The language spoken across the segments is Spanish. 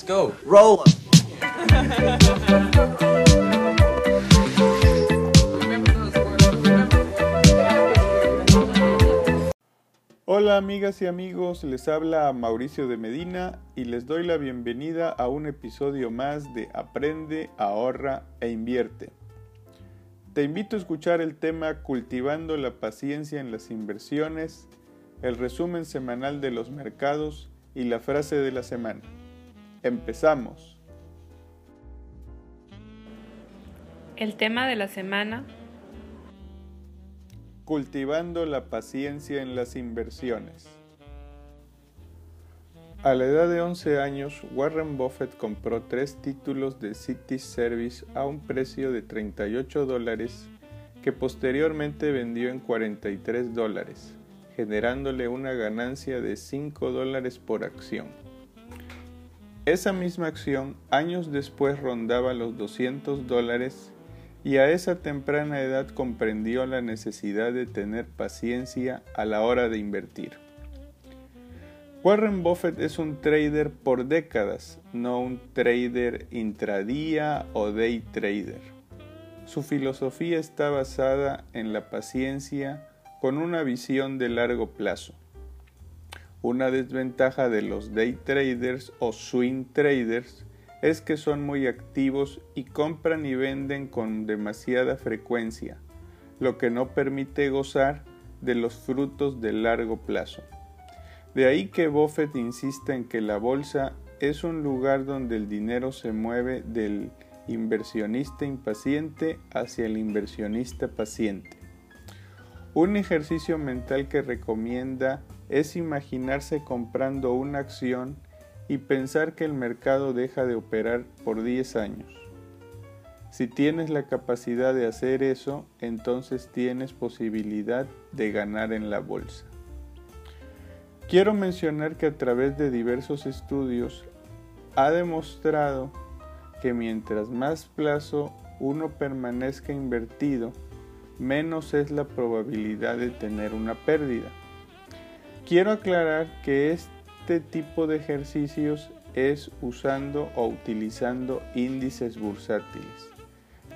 Let's go. Roll. Hola amigas y amigos, les habla Mauricio de Medina y les doy la bienvenida a un episodio más de Aprende, ahorra e invierte. Te invito a escuchar el tema Cultivando la paciencia en las inversiones, el resumen semanal de los mercados y la frase de la semana. Empezamos. El tema de la semana, Cultivando la paciencia en las inversiones. A la edad de 11 años, Warren Buffett compró tres títulos de City Service a un precio de 38 dólares que posteriormente vendió en 43 dólares, generándole una ganancia de 5 dólares por acción. Esa misma acción años después rondaba los 200 dólares y a esa temprana edad comprendió la necesidad de tener paciencia a la hora de invertir. Warren Buffett es un trader por décadas, no un trader intradía o day trader. Su filosofía está basada en la paciencia con una visión de largo plazo. Una desventaja de los day traders o swing traders es que son muy activos y compran y venden con demasiada frecuencia, lo que no permite gozar de los frutos de largo plazo. De ahí que Buffett insista en que la bolsa es un lugar donde el dinero se mueve del inversionista impaciente hacia el inversionista paciente. Un ejercicio mental que recomienda es imaginarse comprando una acción y pensar que el mercado deja de operar por 10 años. Si tienes la capacidad de hacer eso, entonces tienes posibilidad de ganar en la bolsa. Quiero mencionar que a través de diversos estudios ha demostrado que mientras más plazo uno permanezca invertido, menos es la probabilidad de tener una pérdida. Quiero aclarar que este tipo de ejercicios es usando o utilizando índices bursátiles.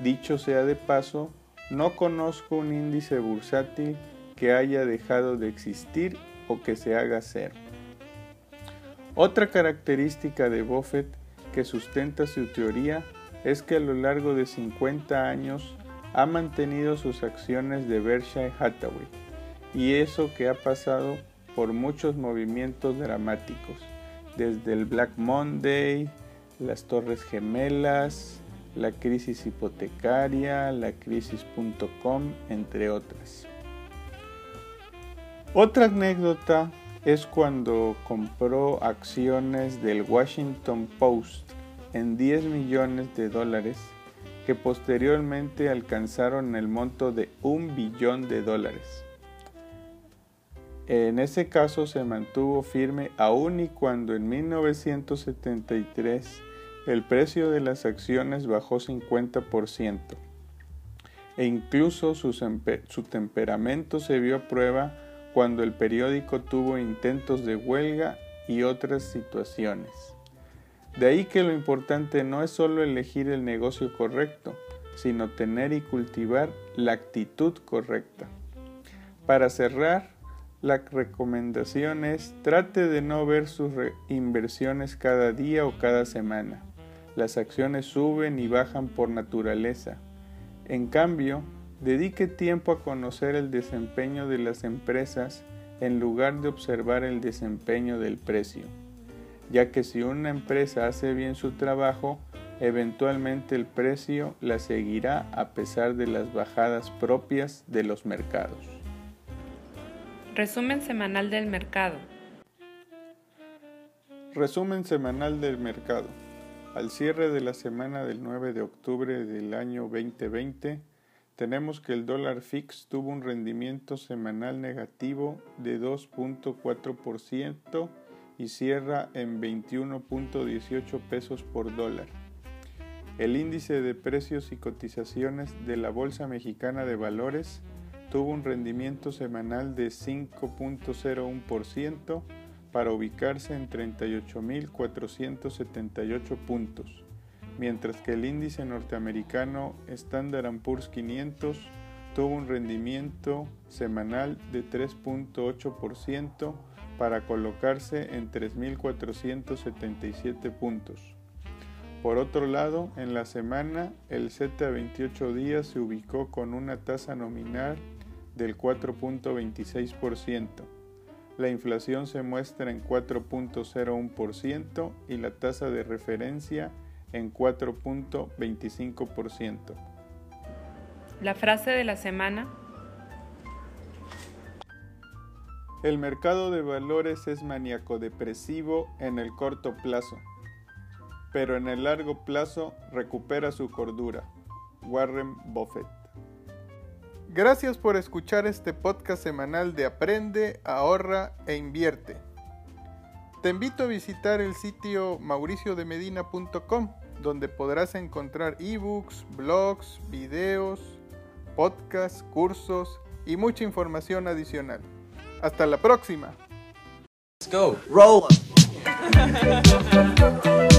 Dicho sea de paso, no conozco un índice bursátil que haya dejado de existir o que se haga cero. Otra característica de Buffett que sustenta su teoría es que a lo largo de 50 años ha mantenido sus acciones de Berkshire Hathaway y eso que ha pasado por muchos movimientos dramáticos, desde el Black Monday, las Torres Gemelas, la crisis hipotecaria, la crisis.com, entre otras. Otra anécdota es cuando compró acciones del Washington Post en 10 millones de dólares que posteriormente alcanzaron el monto de un billón de dólares. En ese caso se mantuvo firme aun y cuando en 1973 el precio de las acciones bajó 50% e incluso su, su temperamento se vio a prueba cuando el periódico tuvo intentos de huelga y otras situaciones. De ahí que lo importante no es solo elegir el negocio correcto, sino tener y cultivar la actitud correcta. Para cerrar, la recomendación es trate de no ver sus inversiones cada día o cada semana. Las acciones suben y bajan por naturaleza. En cambio, dedique tiempo a conocer el desempeño de las empresas en lugar de observar el desempeño del precio ya que si una empresa hace bien su trabajo, eventualmente el precio la seguirá a pesar de las bajadas propias de los mercados. Resumen semanal del mercado. Resumen semanal del mercado. Al cierre de la semana del 9 de octubre del año 2020, tenemos que el dólar fix tuvo un rendimiento semanal negativo de 2.4% y cierra en 21.18 pesos por dólar. El índice de precios y cotizaciones de la Bolsa Mexicana de Valores tuvo un rendimiento semanal de 5.01%, para ubicarse en 38.478 puntos, mientras que el índice norteamericano Standard Poor's 500 tuvo un rendimiento semanal de 3.8% para colocarse en 3.477 puntos. Por otro lado, en la semana, el Z 28 días se ubicó con una tasa nominal del 4.26%. La inflación se muestra en 4.01% y la tasa de referencia en 4.25%. La frase de la semana. El mercado de valores es maníaco-depresivo en el corto plazo, pero en el largo plazo recupera su cordura. Warren Buffett. Gracias por escuchar este podcast semanal de Aprende, ahorra e invierte. Te invito a visitar el sitio mauriciodemedina.com, donde podrás encontrar ebooks, blogs, videos, podcasts, cursos y mucha información adicional. Hasta la próxima. Let's go. Roll.